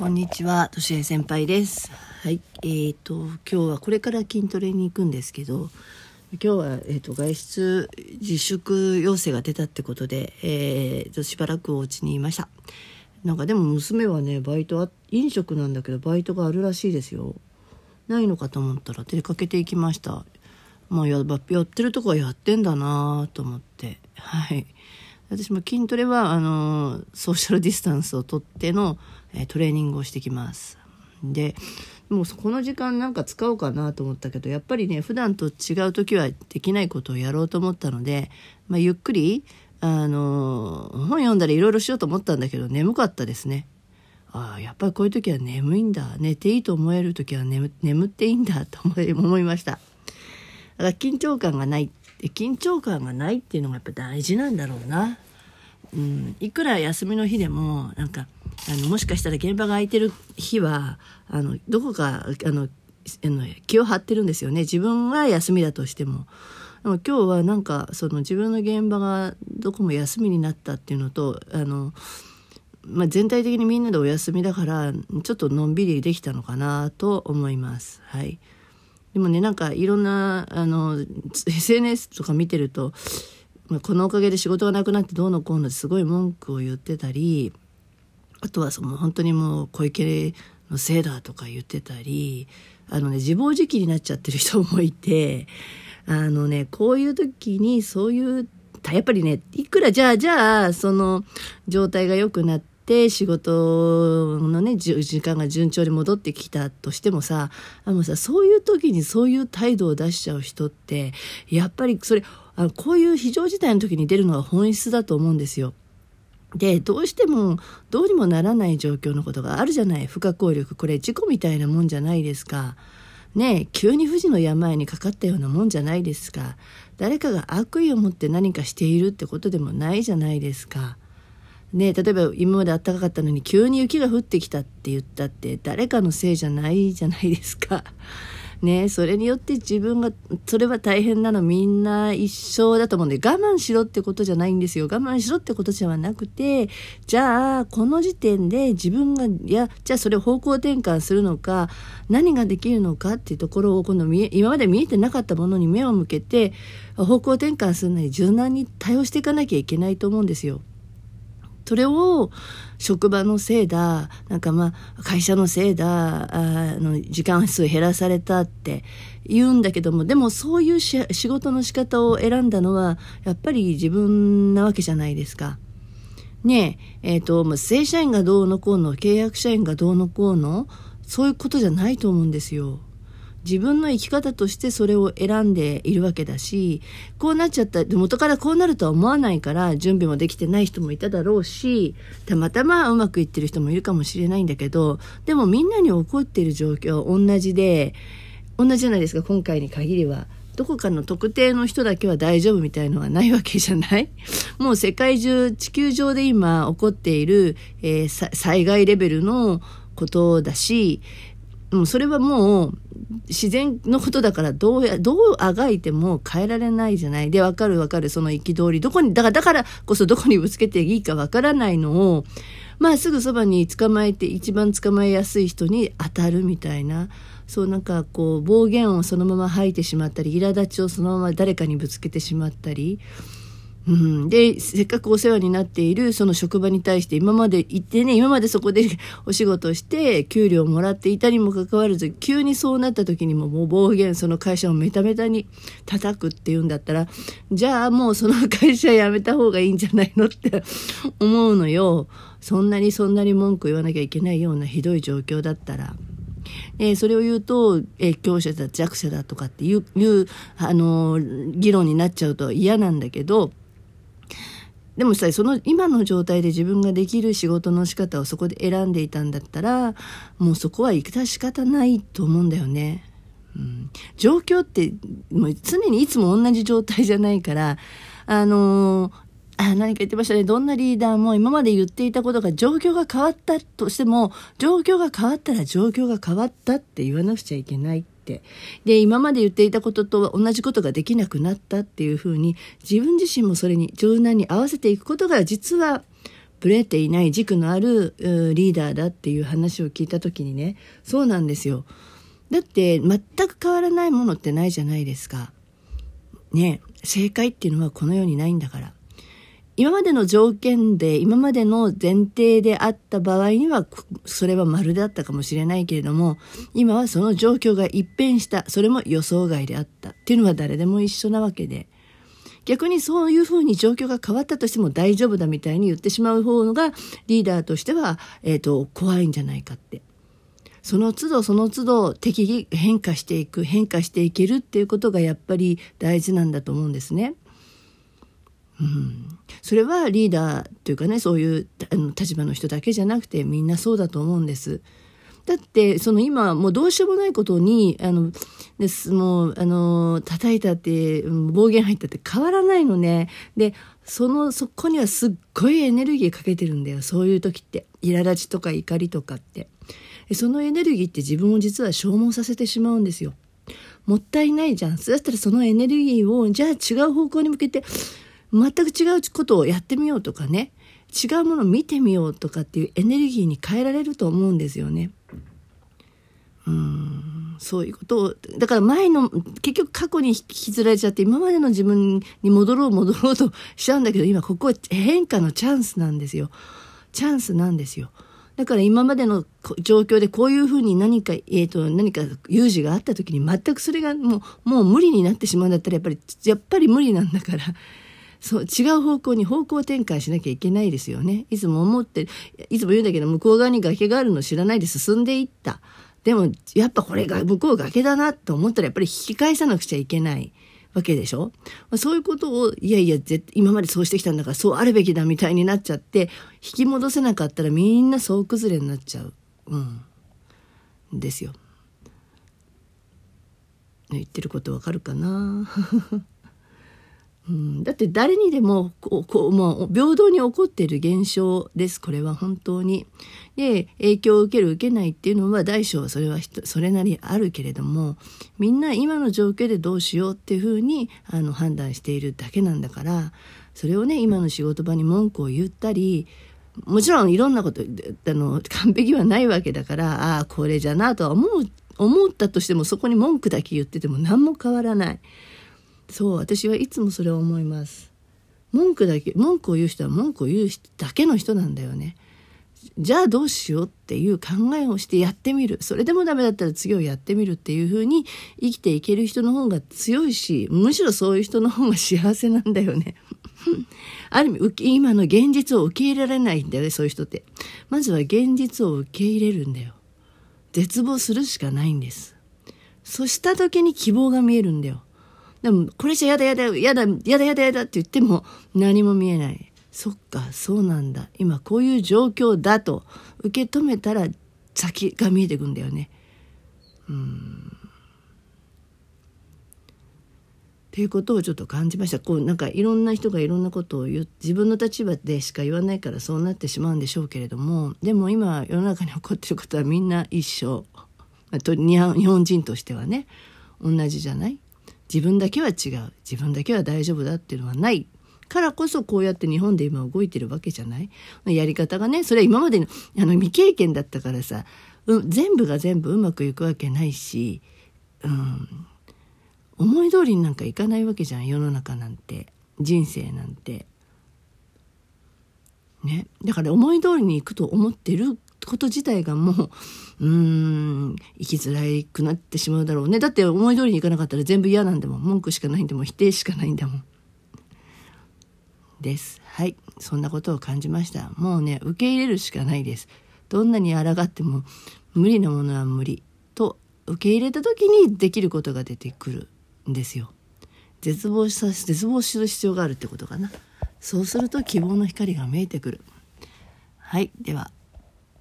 こんにちは、としえ先輩です。はい、えーと、今日はこれから筋トレに行くんですけど、今日は、えーと、外出自粛要請が出たってことで、えーと、しばらくお家にいました。なんかでも娘はね、バイトは、飲食なんだけど、バイトがあるらしいですよ。ないのかと思ったら出かけていきました。まあや、やってるとこはやってんだなと思って。はい。私も筋トレは、あの、ソーシャルディスタンスをとっての、えトレーニングをしてきます。で、もうこの時間なんか使おうかなと思ったけど、やっぱりね、普段と違う時はできないことをやろうと思ったので、まあ、ゆっくり、あの、本読んだりいろいろしようと思ったんだけど、眠かったですね。ああ、やっぱりこういう時は眠いんだ。寝ていいと思える時は眠眠っていいんだと思い思いました。だから緊張感がない緊張感がないっていうのがやっぱ大事なんだろうな。うん、いくら休みの日でもなんかあのもしかしたら現場が空いてる日はあのどこかあの気を張ってるんですよね自分が休みだとしても。でも今日はなんかその自分の現場がどこも休みになったっていうのとあの、まあ、全体的にみんなでお休みだからちょっとのんびりできたのかなと思います。はいでもねなんかいろんなあの SNS とか見てるとまあこのおかげで仕事がなくなってどうのこうのってすごい文句を言ってたりあとはその本当にもう小池のせいだとか言ってたりあのね自暴自棄になっちゃってる人もいてあのねこういう時にそういうやっぱりねいくらじゃあじゃあその状態が良くなって仕事のね時間が順調に戻ってきたとしてもさあのさそういう時にそういう態度を出しちゃう人ってやっぱりそれあのこういう非常事態の時に出るのが本質だと思うんですよ。でどうしてもどうにもならない状況のことがあるじゃない不可抗力これ事故みたいなもんじゃないですか。ねえ急に不治の病にかかったようなもんじゃないですか。誰かが悪意を持って何かしているってことでもないじゃないですか。ね例えば今まで暖かかったのに急に雪が降ってきたって言ったって誰かのせいじゃないじゃないですか。ねそれによって自分がそれは大変なのみんな一緒だと思うんで我慢しろってことじゃないんですよ我慢しろってことじゃなくてじゃあこの時点で自分がいやじゃあそれ方向転換するのか何ができるのかっていうところを今度見え今まで見えてなかったものに目を向けて方向転換するのに柔軟に対応していかなきゃいけないと思うんですよ。それを職場のせいだなんかまあ会社のせいだあの時間数減らされたって言うんだけどもでもそういう仕事の仕方を選んだのはやっぱり自分なわけじゃないですか。ねええーと、正社員がどうのこうの契約社員がどうのこうのそういうことじゃないと思うんですよ。自分の生き方としてそれを選んでいるわけだしこうなっちゃった元からこうなるとは思わないから準備もできてない人もいただろうしたまたまうまくいってる人もいるかもしれないんだけどでもみんなに起こっている状況同じで同じじゃないですか今回に限りは。どこかの特定の人だけは大丈夫みたいのはないわけじゃない？もう世界中地球上で今起こっている、えー災害レベルのことだしう、それはもう自然のことだからどうや、どうあがいても変えられないじゃない。で、わかるわかる、その憤り。どこに、だから、だからこそどこにぶつけていいかわからないのを、まあすぐそばに捕まえて一番捕まえやすい人に当たるみたいな。そうなんかこう暴言をそのまま吐いてしまったり、苛立ちをそのまま誰かにぶつけてしまったり。うん、でせっかくお世話になっているその職場に対して今まで行ってね今までそこで お仕事して給料をもらっていたにもかかわらず急にそうなった時にももう暴言その会社をメタメタに叩くっていうんだったらじゃあもうその会社辞めた方がいいんじゃないのって 思うのよそんなにそんなに文句言わなきゃいけないようなひどい状況だったら。えー、それを言うと、えー、強者だ弱者だとかっていういう、あのー、議論になっちゃうと嫌なんだけどでもさその今の状態で自分ができる仕事の仕方をそこで選んでいたんだったらもうそこは致し方ないと思うんだよね。うん、状況ってもう常にいつも同じ状態じゃないからあのーあ何か言ってましたね。どんなリーダーも今まで言っていたことが状況が変わったとしても、状況が変わったら状況が変わったって言わなくちゃいけないて。で、今まで言っていたことと同じことができなくなったっていうふうに、自分自身もそれに柔軟に合わせていくことが実はぶれていない軸のあるリーダーだっていう話を聞いた時にねそうなんですよ。だって全く変わらないものってないじゃないですか。ね正解っていうのはこの世にないんだから。今までの条件で今までの前提であった場合にはそれは丸であったかもしれないけれども今はその状況が一変したそれも予想外であったっていうのは誰でも一緒なわけで逆にそういうふうに状況が変わったとしても大丈夫だみたいに言ってしまう方がリーダーとしては、えっ、ー、と、怖いんじゃないかって。その都度その都度適宜変化していく、変化していけるっていうことがやっぱり大事なんだと思うんですね。うん、それはリーダーというかねそういう立場の人だけじゃなくてみんなそうだと思うんです。だってその今もうどうしようもないことにあのですもうあの叩いたって暴言入ったって変わらないのね。でそのそこにはすっごいエネルギーかけてるんだよ。そういう時って苛立ちとか怒りとかって。そのエネルギーって自分を実は消耗させてしまうんですよ。もったいないじゃん。そしたらそのエネルギーをじゃあ違う方向に向けて全く違うことをやってみようとかね違うものを見てみようとかっていうエネルギーに変えられると思うんですよね。うんそういうことをだから前の結局過去に引きずられちゃって今までの自分に戻ろう戻ろうとしちゃうんだけど今ここは変化のチャンスなんですよチャンスなんですよだから今までの状況でこういうふうに何か、えーと、と何か有事があった時に全くそれがもうもう無理になってしまうんだったらやっぱりやっぱり無理なんだからそう違う方向に方向転換しなきゃいけないですよねいつも思っていつも言うんだけど向こう側に崖があるの知らないで進んでいったでも、やっぱこれが向こう崖だなと思ったらやっぱり引き返さなくちゃいけないわけでしょ？そういうことを、いやいや、今までそうしてきたんだからそうあるべきだみたいになっちゃって、引き戻せなかったらみんな総崩れになっちゃう。うん。ですよ。言ってることわかるかな？うん、だって誰にでもこうこう、もう平等に起こっている現象ですこれは本当に。で影響を受ける受けないっていうのは大小それはそれなりあるけれどもみんな今の状況でどうしようっていうふうにあの判断しているだけなんだからそれをね今の仕事場に文句を言ったりもちろんいろんなことあの完璧はないわけだからああこれじゃなとは思う思ったとしてもそこに文句だけ言ってても何も変わらない。そう私はいつもそれを思います。文句だけ文句を言う人は文句を言うだけの人なんだよね。じゃあどうしようっていう考えをしてやってみる。それでもダメだったら次をやってみるっていうふうに生きていける人の方が強いしむしろそういう人の方が幸せなんだよね。ある意味今の現実を受け入れられないんだよねそういう人って。まずは現実を受け入れるんだよ。絶望するしかないんです。そした時に希望が見えるんだよ。でも、これじゃやだやだやだやだやだやだって言っても何も見えない。そっか、そうなんだ。今こういう状況だと受け止めたら先が見えてくんだよね。うん。っていうことをちょっと感じました。こうなんかいろんな人がいろんなことを言う自分の立場でしか言わないからそうなってしまうんでしょうけれどもでも今世の中に起こってることはみんな一緒あと日本人としてはね同じじゃない？自分だけは違う。自分だけは大丈夫だっていうのはない。からこそこうやって日本で今動いてるわけじゃない。やり方がねそれは今までのあの未経験だったからさ、う全部が全部うまくいくわけないし、うん、思い通りになんかいかないわけじゃん。世の中なんて。人生なんて。ね、だから思い通りにいくと思ってること自体がもううーん生きづらくなってしまうだろうね。だって思い通りにいかなかったら全部嫌なんだも文句しかないんだも否定しかないん。だもんです。はい。そんなことを感じました。もうね受け入れるしかないです。どんなに抗っても無理なものは無理と受け入れた時にできることが出てくるんですよ。絶望さ絶望する必要があるってことかな。そうすると希望の光が見えてくる。はい。では